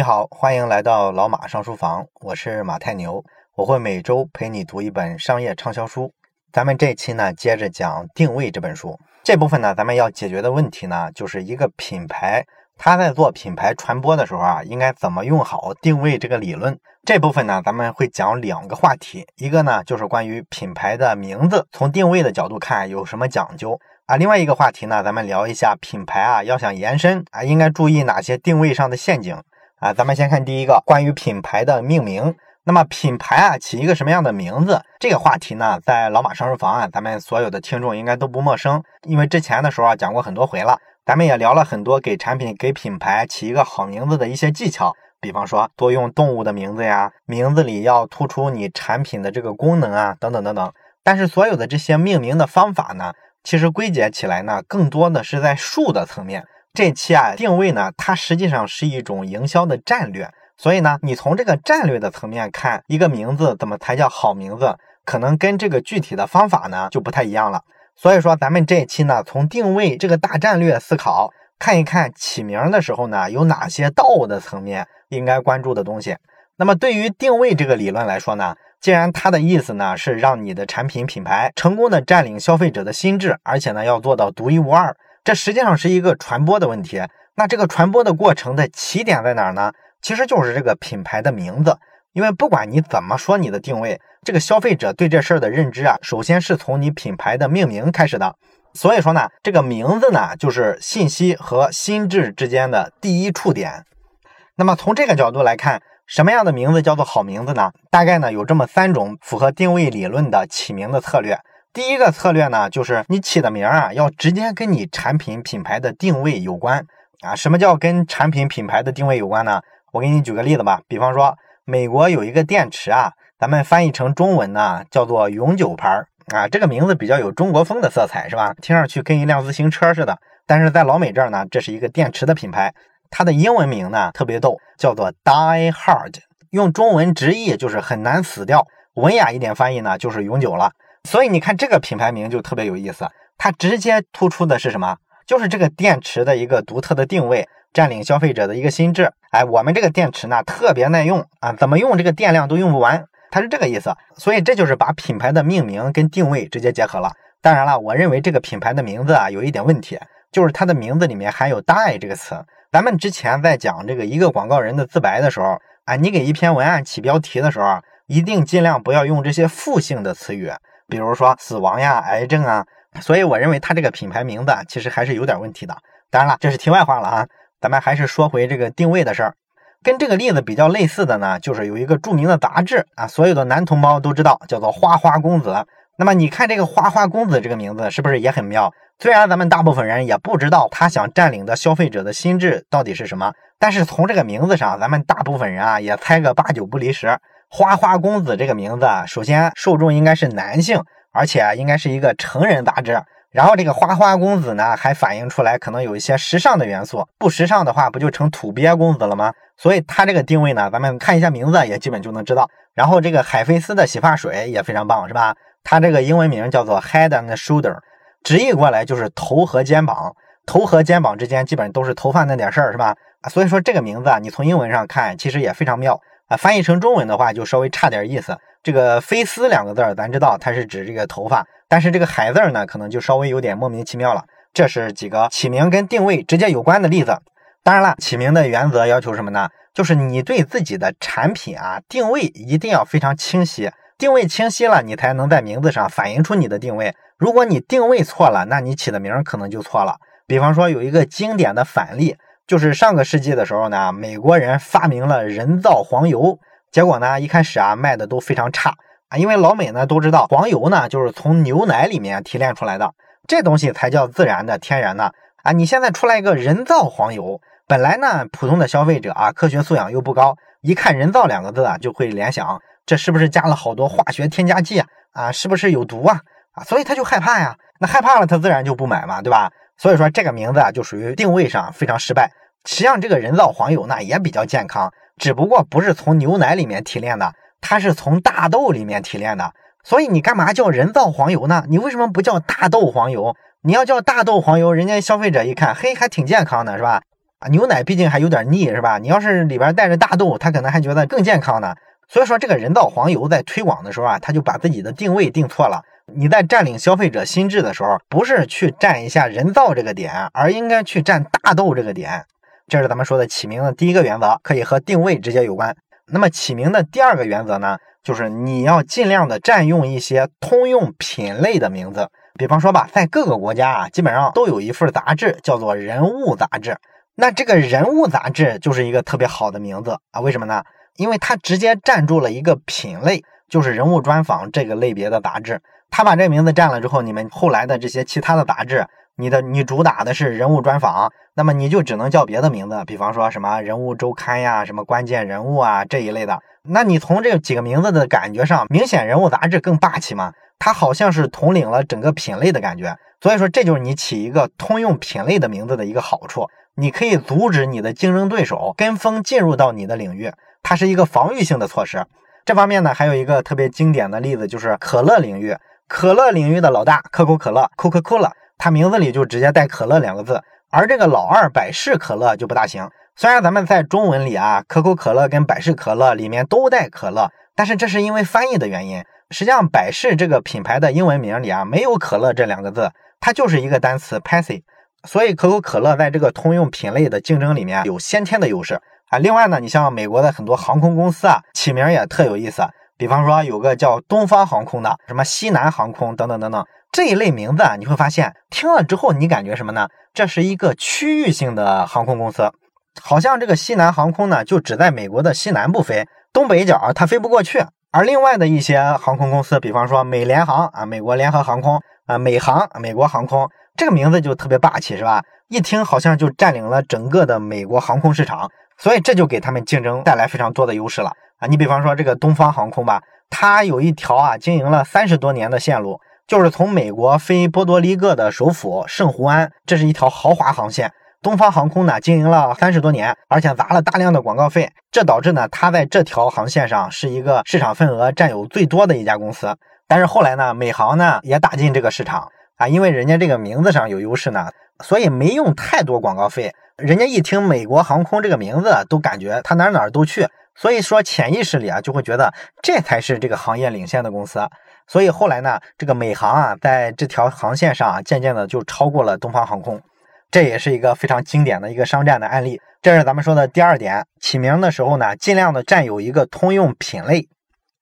你好，欢迎来到老马上书房，我是马太牛，我会每周陪你读一本商业畅销书。咱们这期呢，接着讲定位这本书。这部分呢，咱们要解决的问题呢，就是一个品牌，它在做品牌传播的时候啊，应该怎么用好定位这个理论。这部分呢，咱们会讲两个话题，一个呢，就是关于品牌的名字，从定位的角度看有什么讲究啊。另外一个话题呢，咱们聊一下品牌啊，要想延伸啊，应该注意哪些定位上的陷阱。啊，咱们先看第一个关于品牌的命名。那么品牌啊，起一个什么样的名字？这个话题呢，在老马上书房啊，咱们所有的听众应该都不陌生，因为之前的时候啊讲过很多回了。咱们也聊了很多给产品、给品牌起一个好名字的一些技巧，比方说多用动物的名字呀，名字里要突出你产品的这个功能啊，等等等等。但是所有的这些命名的方法呢，其实归结起来呢，更多的是在术的层面。这期啊，定位呢，它实际上是一种营销的战略，所以呢，你从这个战略的层面看一个名字怎么才叫好名字，可能跟这个具体的方法呢就不太一样了。所以说，咱们这一期呢，从定位这个大战略思考，看一看起名的时候呢，有哪些道的层面应该关注的东西。那么，对于定位这个理论来说呢，既然它的意思呢是让你的产品品牌成功的占领消费者的心智，而且呢要做到独一无二。这实际上是一个传播的问题。那这个传播的过程的起点在哪儿呢？其实就是这个品牌的名字。因为不管你怎么说你的定位，这个消费者对这事儿的认知啊，首先是从你品牌的命名开始的。所以说呢，这个名字呢，就是信息和心智之间的第一触点。那么从这个角度来看，什么样的名字叫做好名字呢？大概呢有这么三种符合定位理论的起名的策略。第一个策略呢，就是你起的名啊，要直接跟你产品品牌的定位有关啊。什么叫跟产品品牌的定位有关呢？我给你举个例子吧。比方说，美国有一个电池啊，咱们翻译成中文呢，叫做永久牌啊。这个名字比较有中国风的色彩，是吧？听上去跟一辆自行车似的。但是在老美这儿呢，这是一个电池的品牌，它的英文名呢特别逗，叫做 Die Hard，用中文直译就是很难死掉，文雅一点翻译呢就是永久了。所以你看这个品牌名就特别有意思，它直接突出的是什么？就是这个电池的一个独特的定位，占领消费者的一个心智。哎，我们这个电池呢特别耐用啊，怎么用这个电量都用不完，它是这个意思。所以这就是把品牌的命名跟定位直接结合了。当然了，我认为这个品牌的名字啊有一点问题，就是它的名字里面含有 “die” 这个词。咱们之前在讲这个一个广告人的自白的时候，啊，你给一篇文案起标题的时候，一定尽量不要用这些负性的词语。比如说死亡呀、癌症啊，所以我认为它这个品牌名字其实还是有点问题的。当然了，这是题外话了啊，咱们还是说回这个定位的事儿。跟这个例子比较类似的呢，就是有一个著名的杂志啊，所有的男同胞都知道，叫做《花花公子》。那么你看这个“花花公子”这个名字是不是也很妙？虽然咱们大部分人也不知道他想占领的消费者的心智到底是什么，但是从这个名字上，咱们大部分人啊也猜个八九不离十。花花公子这个名字啊，首先受众应该是男性，而且应该是一个成人杂志。然后这个花花公子呢，还反映出来可能有一些时尚的元素。不时尚的话，不就成土鳖公子了吗？所以它这个定位呢，咱们看一下名字也基本就能知道。然后这个海飞丝的洗发水也非常棒，是吧？它这个英文名叫做 Head and Shoulder，直译过来就是头和肩膀。头和肩膀之间基本都是头发那点事儿，是吧？所以说这个名字啊，你从英文上看，其实也非常妙。啊，翻译成中文的话就稍微差点意思。这个“飞丝”两个字儿，咱知道它是指这个头发，但是这个“海”字儿呢，可能就稍微有点莫名其妙了。这是几个起名跟定位直接有关的例子。当然了，起名的原则要求什么呢？就是你对自己的产品啊定位一定要非常清晰，定位清晰了，你才能在名字上反映出你的定位。如果你定位错了，那你起的名可能就错了。比方说有一个经典的反例。就是上个世纪的时候呢，美国人发明了人造黄油，结果呢一开始啊卖的都非常差啊，因为老美呢都知道黄油呢就是从牛奶里面提炼出来的，这东西才叫自然的、天然的啊。你现在出来一个人造黄油，本来呢普通的消费者啊科学素养又不高，一看人造两个字啊就会联想这是不是加了好多化学添加剂啊？啊是不是有毒啊？啊所以他就害怕呀，那害怕了他自然就不买嘛，对吧？所以说这个名字啊就属于定位上非常失败。实际上，这个人造黄油呢也比较健康，只不过不是从牛奶里面提炼的，它是从大豆里面提炼的。所以你干嘛叫人造黄油呢？你为什么不叫大豆黄油？你要叫大豆黄油，人家消费者一看，嘿，还挺健康的，是吧？啊，牛奶毕竟还有点腻，是吧？你要是里边带着大豆，他可能还觉得更健康呢。所以说，这个人造黄油在推广的时候啊，他就把自己的定位定错了。你在占领消费者心智的时候，不是去占一下人造这个点，而应该去占大豆这个点。这是咱们说的起名的第一个原则，可以和定位直接有关。那么起名的第二个原则呢，就是你要尽量的占用一些通用品类的名字。比方说吧，在各个国家啊，基本上都有一份杂志叫做《人物杂志》。那这个人物杂志就是一个特别好的名字啊？为什么呢？因为它直接占住了一个品类，就是人物专访这个类别的杂志。他把这名字占了之后，你们后来的这些其他的杂志，你的你主打的是人物专访，那么你就只能叫别的名字，比方说什么人物周刊呀，什么关键人物啊这一类的。那你从这几个名字的感觉上，明显人物杂志更霸气嘛？它好像是统领了整个品类的感觉，所以说这就是你起一个通用品类的名字的一个好处，你可以阻止你的竞争对手跟风进入到你的领域，它是一个防御性的措施。这方面呢，还有一个特别经典的例子，就是可乐领域，可乐领域的老大可口可乐 （Coca-Cola），它名字里就直接带可乐两个字，而这个老二百事可乐就不大行。虽然咱们在中文里啊，可口可乐跟百事可乐里面都带可乐，但是这是因为翻译的原因。实际上，百事这个品牌的英文名里啊，没有可乐这两个字，它就是一个单词 Pepsi。所以，可口可乐在这个通用品类的竞争里面有先天的优势啊。另外呢，你像美国的很多航空公司啊，起名也特有意思。比方说，有个叫东方航空的，什么西南航空等等等等这一类名字啊，你会发现听了之后，你感觉什么呢？这是一个区域性的航空公司，好像这个西南航空呢，就只在美国的西南部飞，东北角它飞不过去。而另外的一些航空公司，比方说美联航啊，美国联合航空啊，美航，美国航空，这个名字就特别霸气，是吧？一听好像就占领了整个的美国航空市场，所以这就给他们竞争带来非常多的优势了啊！你比方说这个东方航空吧，它有一条啊经营了三十多年的线路，就是从美国飞波多黎各的首府圣胡安，这是一条豪华航线。东方航空呢，经营了三十多年，而且砸了大量的广告费，这导致呢，它在这条航线上是一个市场份额占有最多的一家公司。但是后来呢，美航呢也打进这个市场啊，因为人家这个名字上有优势呢，所以没用太多广告费。人家一听美国航空这个名字，都感觉它哪哪都去，所以说潜意识里啊，就会觉得这才是这个行业领先的公司。所以后来呢，这个美航啊，在这条航线上啊，渐渐的就超过了东方航空。这也是一个非常经典的一个商战的案例。这是咱们说的第二点，起名的时候呢，尽量的占有一个通用品类。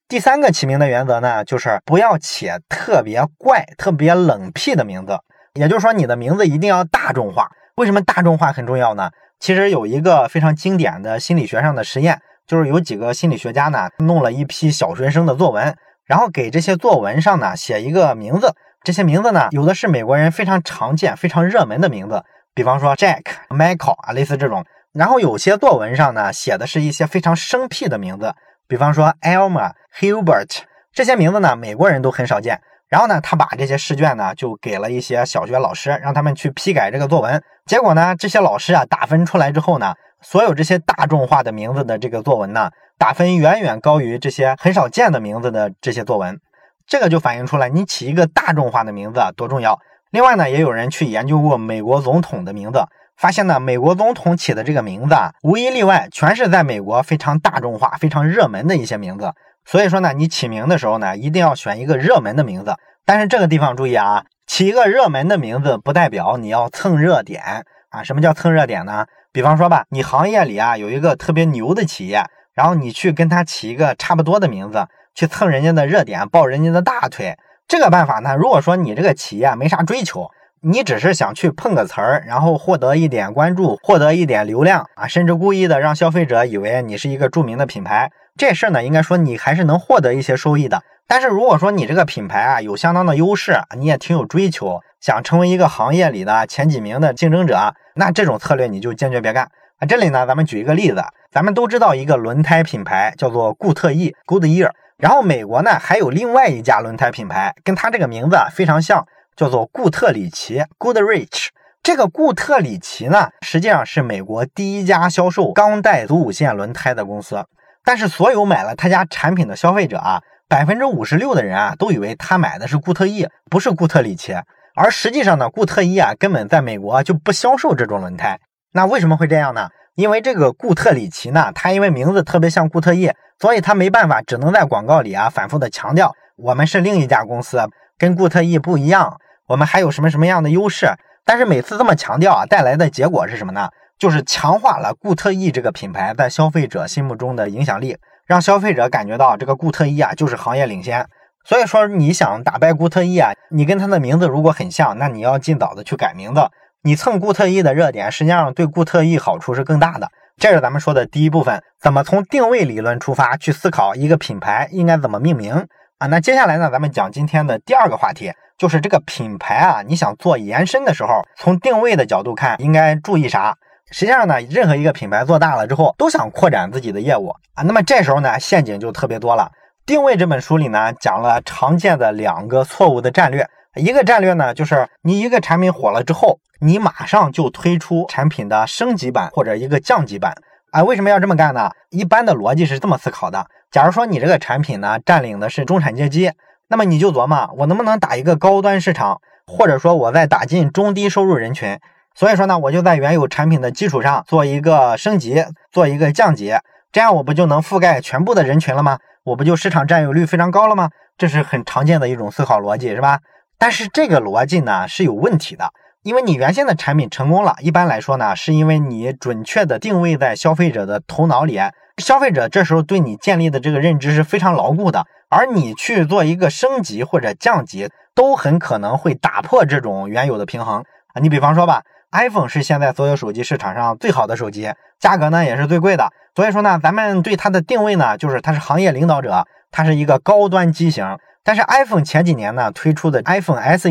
第三个起名的原则呢，就是不要起特别怪、特别冷僻的名字。也就是说，你的名字一定要大众化。为什么大众化很重要呢？其实有一个非常经典的心理学上的实验，就是有几个心理学家呢，弄了一批小学生的作文，然后给这些作文上呢写一个名字。这些名字呢，有的是美国人非常常见、非常热门的名字。比方说 Jack、Michael 啊，类似这种。然后有些作文上呢，写的是一些非常生僻的名字，比方说 Elma、Hubert 这些名字呢，美国人都很少见。然后呢，他把这些试卷呢，就给了一些小学老师，让他们去批改这个作文。结果呢，这些老师啊，打分出来之后呢，所有这些大众化的名字的这个作文呢，打分远远高于这些很少见的名字的这些作文。这个就反映出来，你起一个大众化的名字多重要。另外呢，也有人去研究过美国总统的名字，发现呢，美国总统起的这个名字啊，无一例外全是在美国非常大众化、非常热门的一些名字。所以说呢，你起名的时候呢，一定要选一个热门的名字。但是这个地方注意啊，起一个热门的名字不代表你要蹭热点啊。什么叫蹭热点呢？比方说吧，你行业里啊有一个特别牛的企业，然后你去跟他起一个差不多的名字，去蹭人家的热点，抱人家的大腿。这个办法呢，如果说你这个企业没啥追求，你只是想去碰个词儿，然后获得一点关注，获得一点流量啊，甚至故意的让消费者以为你是一个著名的品牌，这事儿呢，应该说你还是能获得一些收益的。但是如果说你这个品牌啊有相当的优势，你也挺有追求，想成为一个行业里的前几名的竞争者，那这种策略你就坚决别干啊。这里呢，咱们举一个例子，咱们都知道一个轮胎品牌叫做固特异 （Goodyear）。然后美国呢还有另外一家轮胎品牌，跟它这个名字啊非常像，叫做固特里奇 （Goodrich）。这个固特里奇呢，实际上是美国第一家销售钢带组五线轮胎的公司。但是所有买了他家产品的消费者啊，百分之五十六的人啊，都以为他买的是固特异，不是固特里奇。而实际上呢，固特异啊，根本在美国就不销售这种轮胎。那为什么会这样呢？因为这个固特里奇呢，他因为名字特别像固特异，所以他没办法，只能在广告里啊反复的强调，我们是另一家公司，跟固特异不一样，我们还有什么什么样的优势。但是每次这么强调啊，带来的结果是什么呢？就是强化了固特异这个品牌在消费者心目中的影响力，让消费者感觉到这个固特异啊就是行业领先。所以说，你想打败固特异啊，你跟它的名字如果很像，那你要尽早的去改名字。你蹭固特异的热点，实际上对固特异好处是更大的。这是咱们说的第一部分，怎么从定位理论出发去思考一个品牌应该怎么命名啊？那接下来呢，咱们讲今天的第二个话题，就是这个品牌啊，你想做延伸的时候，从定位的角度看，应该注意啥？实际上呢，任何一个品牌做大了之后，都想扩展自己的业务啊。那么这时候呢，陷阱就特别多了。定位这本书里呢，讲了常见的两个错误的战略。一个战略呢，就是你一个产品火了之后，你马上就推出产品的升级版或者一个降级版。啊，为什么要这么干呢？一般的逻辑是这么思考的：假如说你这个产品呢，占领的是中产阶级，那么你就琢磨，我能不能打一个高端市场，或者说我在打进中低收入人群。所以说呢，我就在原有产品的基础上做一个升级，做一个降级，这样我不就能覆盖全部的人群了吗？我不就市场占有率非常高了吗？这是很常见的一种思考逻辑，是吧？但是这个逻辑呢是有问题的，因为你原先的产品成功了，一般来说呢，是因为你准确的定位在消费者的头脑里，消费者这时候对你建立的这个认知是非常牢固的，而你去做一个升级或者降级，都很可能会打破这种原有的平衡。你比方说吧。iPhone 是现在所有手机市场上最好的手机，价格呢也是最贵的。所以说呢，咱们对它的定位呢，就是它是行业领导者，它是一个高端机型。但是 iPhone 前几年呢推出的 iPhone SE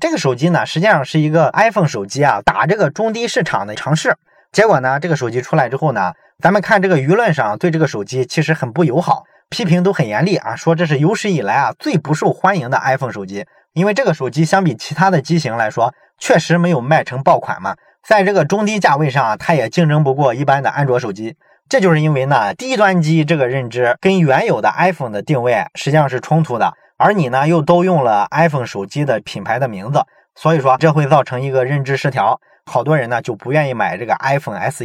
这个手机呢，实际上是一个 iPhone 手机啊打这个中低市场的尝试。结果呢，这个手机出来之后呢，咱们看这个舆论上对这个手机其实很不友好，批评都很严厉啊，说这是有史以来啊最不受欢迎的 iPhone 手机。因为这个手机相比其他的机型来说，确实没有卖成爆款嘛，在这个中低价位上，它也竞争不过一般的安卓手机。这就是因为呢，低端机这个认知跟原有的 iPhone 的定位实际上是冲突的，而你呢又都用了 iPhone 手机的品牌的名字，所以说这会造成一个认知失调，好多人呢就不愿意买这个 iPhone SE。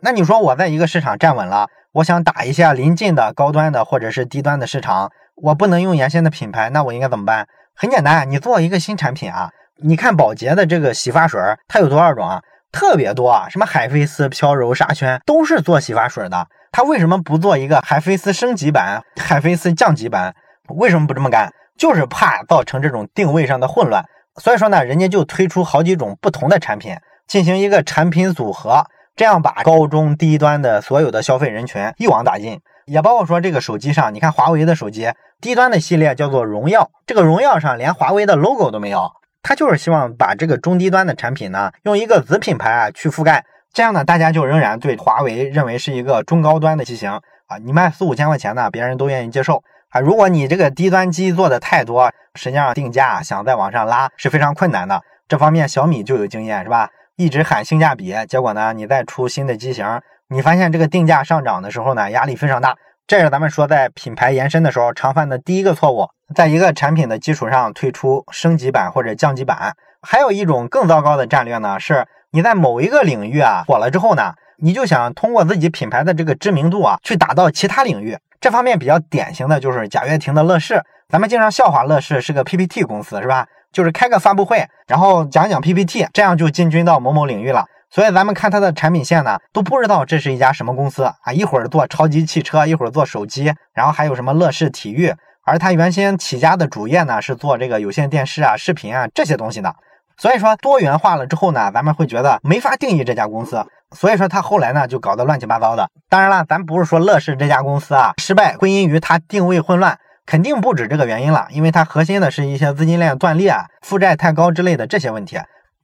那你说我在一个市场站稳了，我想打一下临近的高端的或者是低端的市场，我不能用原先的品牌，那我应该怎么办？很简单，你做一个新产品啊，你看宝洁的这个洗发水，它有多少种啊？特别多啊，什么海飞丝、飘柔、沙宣，都是做洗发水的。它为什么不做一个海飞丝升级版、海飞丝降级版？为什么不这么干？就是怕造成这种定位上的混乱。所以说呢，人家就推出好几种不同的产品，进行一个产品组合，这样把高中低端的所有的消费人群一网打尽。也包括说这个手机上，你看华为的手机低端的系列叫做荣耀，这个荣耀上连华为的 logo 都没有，它就是希望把这个中低端的产品呢，用一个子品牌啊去覆盖，这样呢，大家就仍然对华为认为是一个中高端的机型啊，你卖四五千块钱呢，别人都愿意接受啊。如果你这个低端机做的太多，实际上定价想再往上拉是非常困难的。这方面小米就有经验是吧？一直喊性价比，结果呢，你再出新的机型。你发现这个定价上涨的时候呢，压力非常大。这是咱们说在品牌延伸的时候常犯的第一个错误，在一个产品的基础上推出升级版或者降级版。还有一种更糟糕的战略呢，是你在某一个领域啊火了之后呢，你就想通过自己品牌的这个知名度啊，去打到其他领域。这方面比较典型的就是贾跃亭的乐视。咱们经常笑话乐视是个 PPT 公司，是吧？就是开个发布会，然后讲讲 PPT，这样就进军到某某领域了。所以咱们看它的产品线呢，都不知道这是一家什么公司啊！一会儿做超级汽车，一会儿做手机，然后还有什么乐视体育。而它原先起家的主业呢，是做这个有线电视啊、视频啊这些东西的。所以说多元化了之后呢，咱们会觉得没法定义这家公司。所以说他后来呢，就搞得乱七八糟的。当然了，咱不是说乐视这家公司啊失败归因于它定位混乱，肯定不止这个原因了，因为它核心的是一些资金链断裂啊、负债太高之类的这些问题。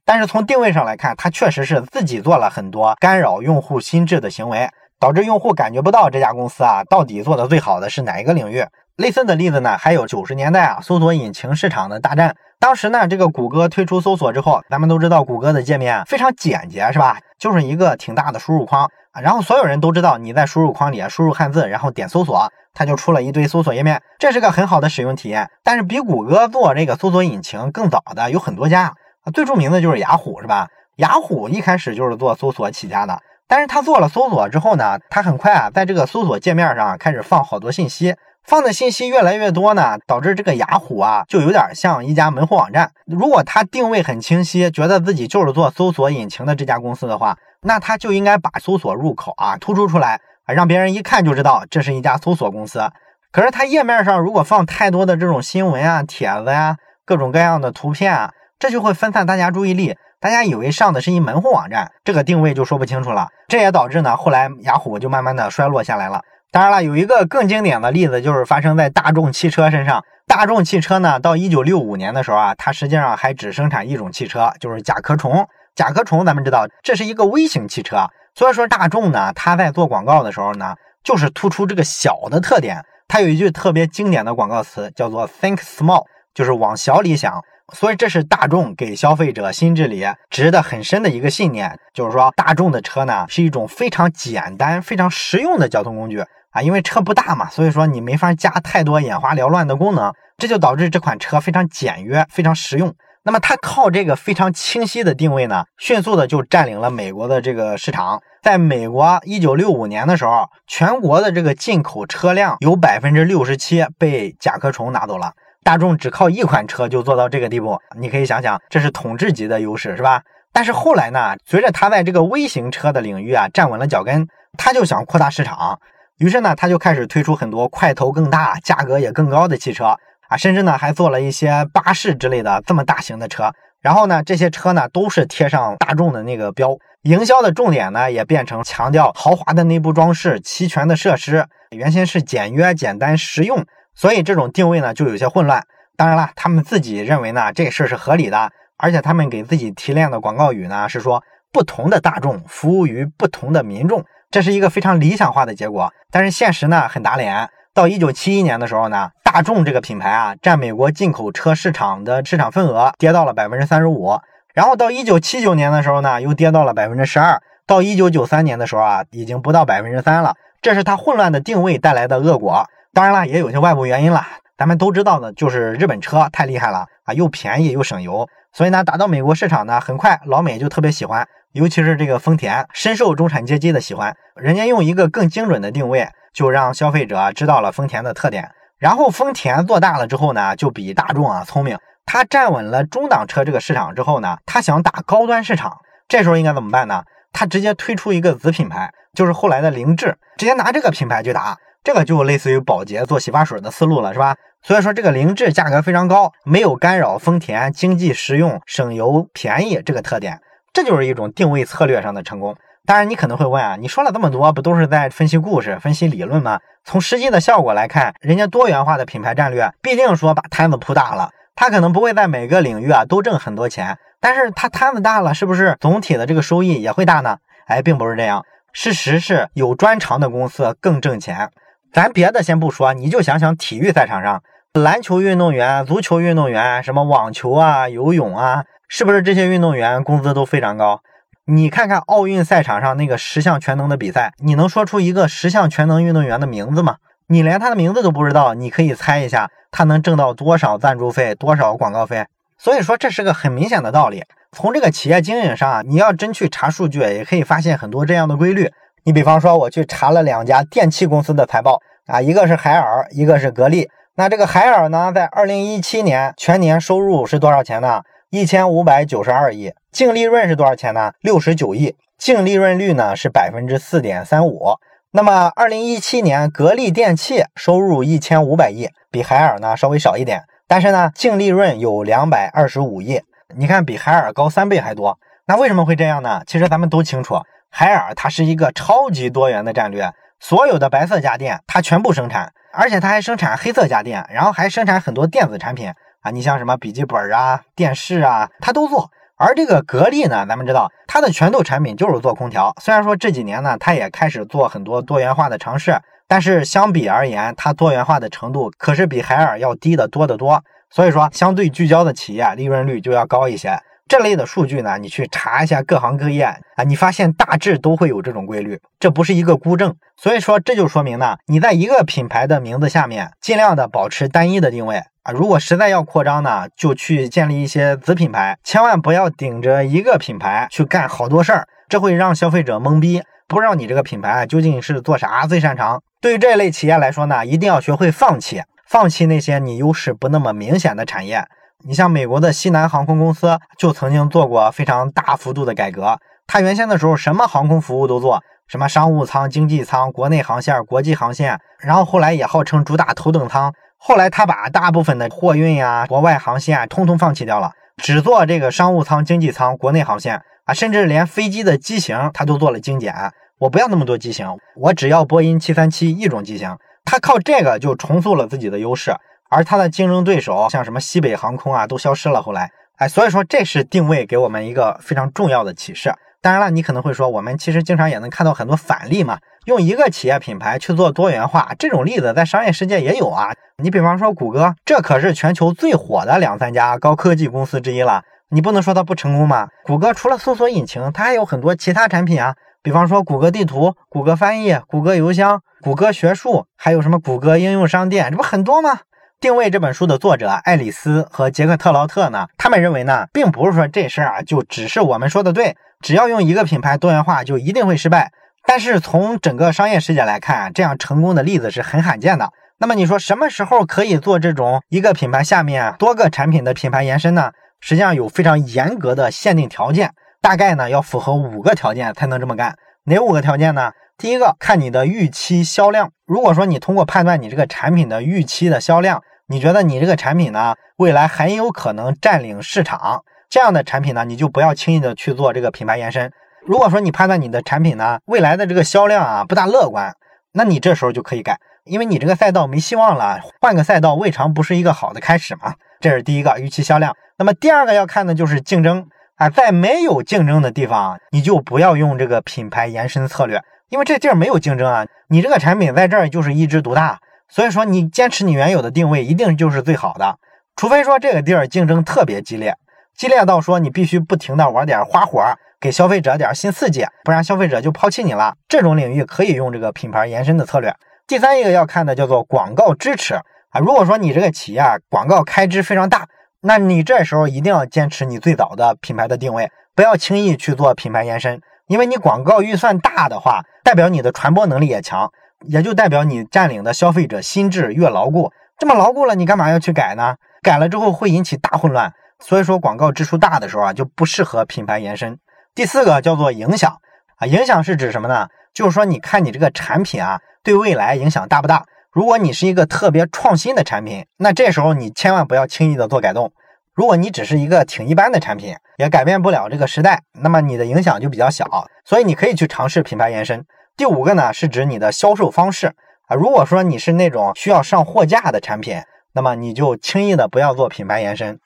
但是从定位上来看，它确实是自己做了很多干扰用户心智的行为，导致用户感觉不到这家公司啊到底做的最好的是哪一个领域。类似的例子呢，还有九十年代啊搜索引擎市场的大战。当时呢，这个谷歌推出搜索之后，咱们都知道谷歌的界面非常简洁，是吧？就是一个挺大的输入框啊，然后所有人都知道你在输入框里输入汉字，然后点搜索，它就出了一堆搜索页面，这是个很好的使用体验。但是比谷歌做这个搜索引擎更早的有很多家。最著名的就是雅虎，是吧？雅虎一开始就是做搜索起家的，但是他做了搜索之后呢，他很快啊，在这个搜索界面上开始放好多信息，放的信息越来越多呢，导致这个雅虎啊，就有点像一家门户网站。如果他定位很清晰，觉得自己就是做搜索引擎的这家公司的话，那他就应该把搜索入口啊突出出来，让别人一看就知道这是一家搜索公司。可是他页面上如果放太多的这种新闻啊、帖子呀、各种各样的图片啊，这就会分散大家注意力。大家以为上的是一门户网站，这个定位就说不清楚了。这也导致呢，后来雅虎就慢慢的衰落下来了。当然了，有一个更经典的例子，就是发生在大众汽车身上。大众汽车呢，到一九六五年的时候啊，它实际上还只生产一种汽车，就是甲壳虫。甲壳虫咱们知道，这是一个微型汽车。所以说，大众呢，它在做广告的时候呢，就是突出这个小的特点。它有一句特别经典的广告词，叫做 “Think Small”，就是往小里想。所以这是大众给消费者心智里植的很深的一个信念，就是说大众的车呢是一种非常简单、非常实用的交通工具啊，因为车不大嘛，所以说你没法加太多眼花缭乱的功能，这就导致这款车非常简约、非常实用。那么它靠这个非常清晰的定位呢，迅速的就占领了美国的这个市场。在美国一九六五年的时候，全国的这个进口车辆有百分之六十七被甲壳虫拿走了。大众只靠一款车就做到这个地步，你可以想想，这是统治级的优势，是吧？但是后来呢，随着他在这个微型车的领域啊站稳了脚跟，他就想扩大市场，于是呢，他就开始推出很多块头更大、价格也更高的汽车啊，甚至呢还做了一些巴士之类的这么大型的车。然后呢，这些车呢都是贴上大众的那个标，营销的重点呢也变成强调豪华的内部装饰、齐全的设施，原先是简约、简单、实用。所以这种定位呢就有些混乱。当然了，他们自己认为呢这事儿是合理的，而且他们给自己提炼的广告语呢是说不同的大众服务于不同的民众，这是一个非常理想化的结果。但是现实呢很打脸。到一九七一年的时候呢，大众这个品牌啊占美国进口车市场的市场份额跌到了百分之三十五，然后到一九七九年的时候呢又跌到了百分之十二，到一九九三年的时候啊已经不到百分之三了。这是它混乱的定位带来的恶果。当然了，也有些外部原因了。咱们都知道的，就是日本车太厉害了啊，又便宜又省油，所以呢，打到美国市场呢，很快老美就特别喜欢，尤其是这个丰田，深受中产阶级的喜欢。人家用一个更精准的定位，就让消费者知道了丰田的特点。然后丰田做大了之后呢，就比大众啊聪明，他站稳了中档车这个市场之后呢，他想打高端市场，这时候应该怎么办呢？他直接推出一个子品牌，就是后来的凌志，直接拿这个品牌去打。这个就类似于宝洁做洗发水的思路了，是吧？所以说这个凌志价格非常高，没有干扰丰田经济实用、省油便宜这个特点，这就是一种定位策略上的成功。当然，你可能会问啊，你说了这么多，不都是在分析故事、分析理论吗？从实际的效果来看，人家多元化的品牌战略必定说把摊子铺大了，他可能不会在每个领域啊都挣很多钱，但是他摊子大了，是不是总体的这个收益也会大呢？哎，并不是这样，事实是有专长的公司更挣钱。咱别的先不说，你就想想体育赛场上，篮球运动员、足球运动员、什么网球啊、游泳啊，是不是这些运动员工资都非常高？你看看奥运赛场上那个十项全能的比赛，你能说出一个十项全能运动员的名字吗？你连他的名字都不知道，你可以猜一下他能挣到多少赞助费、多少广告费？所以说这是个很明显的道理。从这个企业经营上啊，你要真去查数据，也可以发现很多这样的规律。你比方说，我去查了两家电器公司的财报啊，一个是海尔，一个是格力。那这个海尔呢，在二零一七年全年收入是多少钱呢？一千五百九十二亿，净利润是多少钱呢？六十九亿，净利润率呢是百分之四点三五。那么二零一七年格力电器收入一千五百亿，比海尔呢稍微少一点，但是呢净利润有两百二十五亿，你看比海尔高三倍还多。那为什么会这样呢？其实咱们都清楚。海尔它是一个超级多元的战略，所有的白色家电它全部生产，而且它还生产黑色家电，然后还生产很多电子产品啊，你像什么笔记本啊、电视啊，它都做。而这个格力呢，咱们知道它的拳头产品就是做空调，虽然说这几年呢，它也开始做很多多元化的尝试，但是相比而言，它多元化的程度可是比海尔要低的多得多。所以说，相对聚焦的企业利润率就要高一些。这类的数据呢，你去查一下各行各业啊，你发现大致都会有这种规律，这不是一个孤证。所以说，这就说明呢，你在一个品牌的名字下面，尽量的保持单一的定位啊。如果实在要扩张呢，就去建立一些子品牌，千万不要顶着一个品牌去干好多事儿，这会让消费者懵逼，不知道你这个品牌究竟是做啥最擅长。对于这类企业来说呢，一定要学会放弃，放弃那些你优势不那么明显的产业。你像美国的西南航空公司就曾经做过非常大幅度的改革。它原先的时候什么航空服务都做，什么商务舱、经济舱、国内航线、国际航线，然后后来也号称主打头等舱。后来他把大部分的货运呀、国外航线通通放弃掉了，只做这个商务舱、经济舱、国内航线啊，甚至连飞机的机型他都做了精简。我不要那么多机型，我只要波音七三七一种机型。他靠这个就重塑了自己的优势。而它的竞争对手像什么西北航空啊都消失了。后来，哎，所以说这是定位给我们一个非常重要的启示。当然了，你可能会说，我们其实经常也能看到很多反例嘛，用一个企业品牌去做多元化，这种例子在商业世界也有啊。你比方说谷歌，这可是全球最火的两三家高科技公司之一了，你不能说它不成功吗？谷歌除了搜索引擎，它还有很多其他产品啊，比方说谷歌地图、谷歌翻译、谷歌邮箱、谷歌学术，还有什么谷歌应用商店，这不很多吗？定位这本书的作者爱丽丝和杰克特劳特呢，他们认为呢，并不是说这事儿啊就只是我们说的对，只要用一个品牌多元化就一定会失败。但是从整个商业世界来看，这样成功的例子是很罕见的。那么你说什么时候可以做这种一个品牌下面多个产品的品牌延伸呢？实际上有非常严格的限定条件，大概呢要符合五个条件才能这么干。哪五个条件呢？第一个，看你的预期销量。如果说你通过判断你这个产品的预期的销量，你觉得你这个产品呢，未来很有可能占领市场，这样的产品呢，你就不要轻易的去做这个品牌延伸。如果说你判断你的产品呢，未来的这个销量啊不大乐观，那你这时候就可以改，因为你这个赛道没希望了，换个赛道未尝不是一个好的开始嘛。这是第一个预期销量。那么第二个要看的就是竞争啊，在没有竞争的地方，你就不要用这个品牌延伸策略，因为这地儿没有竞争啊，你这个产品在这儿就是一枝独大。所以说，你坚持你原有的定位，一定就是最好的。除非说这个地儿竞争特别激烈，激烈到说你必须不停的玩点花活，给消费者点新刺激，不然消费者就抛弃你了。这种领域可以用这个品牌延伸的策略。第三一个要看的叫做广告支持啊。如果说你这个企业广告开支非常大，那你这时候一定要坚持你最早的品牌的定位，不要轻易去做品牌延伸，因为你广告预算大的话，代表你的传播能力也强。也就代表你占领的消费者心智越牢固，这么牢固了，你干嘛要去改呢？改了之后会引起大混乱。所以说，广告支出大的时候啊，就不适合品牌延伸。第四个叫做影响啊，影响是指什么呢？就是说，你看你这个产品啊，对未来影响大不大？如果你是一个特别创新的产品，那这时候你千万不要轻易的做改动。如果你只是一个挺一般的产品，也改变不了这个时代，那么你的影响就比较小。所以你可以去尝试品牌延伸。第五个呢，是指你的销售方式啊。如果说你是那种需要上货架的产品，那么你就轻易的不要做品牌延伸，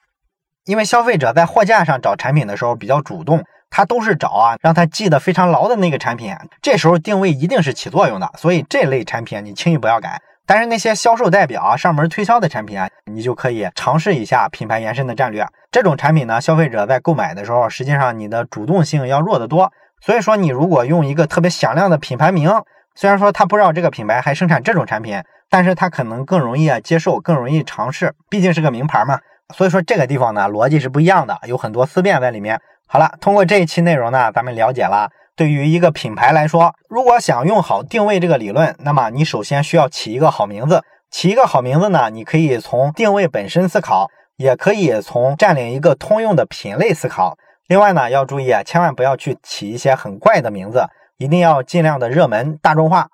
因为消费者在货架上找产品的时候比较主动，他都是找啊让他记得非常牢的那个产品，这时候定位一定是起作用的。所以这类产品你轻易不要改。但是那些销售代表啊上门推销的产品啊，你就可以尝试一下品牌延伸的战略。这种产品呢，消费者在购买的时候，实际上你的主动性要弱得多。所以说，你如果用一个特别响亮的品牌名，虽然说他不知道这个品牌还生产这种产品，但是他可能更容易啊接受，更容易尝试，毕竟是个名牌嘛。所以说这个地方呢，逻辑是不一样的，有很多思辨在里面。好了，通过这一期内容呢，咱们了解了，对于一个品牌来说，如果想用好定位这个理论，那么你首先需要起一个好名字。起一个好名字呢，你可以从定位本身思考，也可以从占领一个通用的品类思考。另外呢，要注意啊，千万不要去起一些很怪的名字，一定要尽量的热门大众化。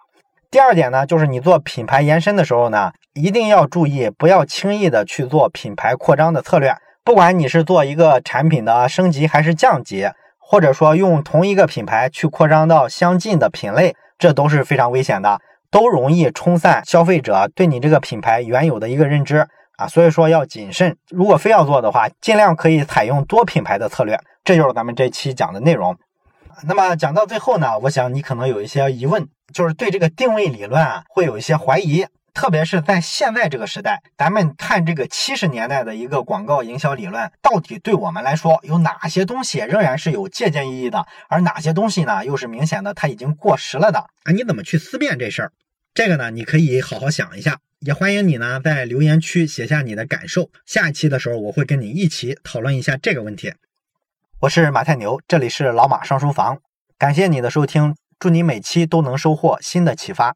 第二点呢，就是你做品牌延伸的时候呢，一定要注意，不要轻易的去做品牌扩张的策略。不管你是做一个产品的升级还是降级，或者说用同一个品牌去扩张到相近的品类，这都是非常危险的，都容易冲散消费者对你这个品牌原有的一个认知啊。所以说要谨慎，如果非要做的话，尽量可以采用多品牌的策略。这就是咱们这期讲的内容。那么讲到最后呢，我想你可能有一些疑问，就是对这个定位理论啊会有一些怀疑，特别是在现在这个时代，咱们看这个七十年代的一个广告营销理论，到底对我们来说有哪些东西仍然是有借鉴意义的，而哪些东西呢，又是明显的它已经过时了的？啊，你怎么去思辨这事儿？这个呢，你可以好好想一下。也欢迎你呢在留言区写下你的感受。下一期的时候，我会跟你一起讨论一下这个问题。我是马太牛，这里是老马上书房，感谢你的收听，祝你每期都能收获新的启发。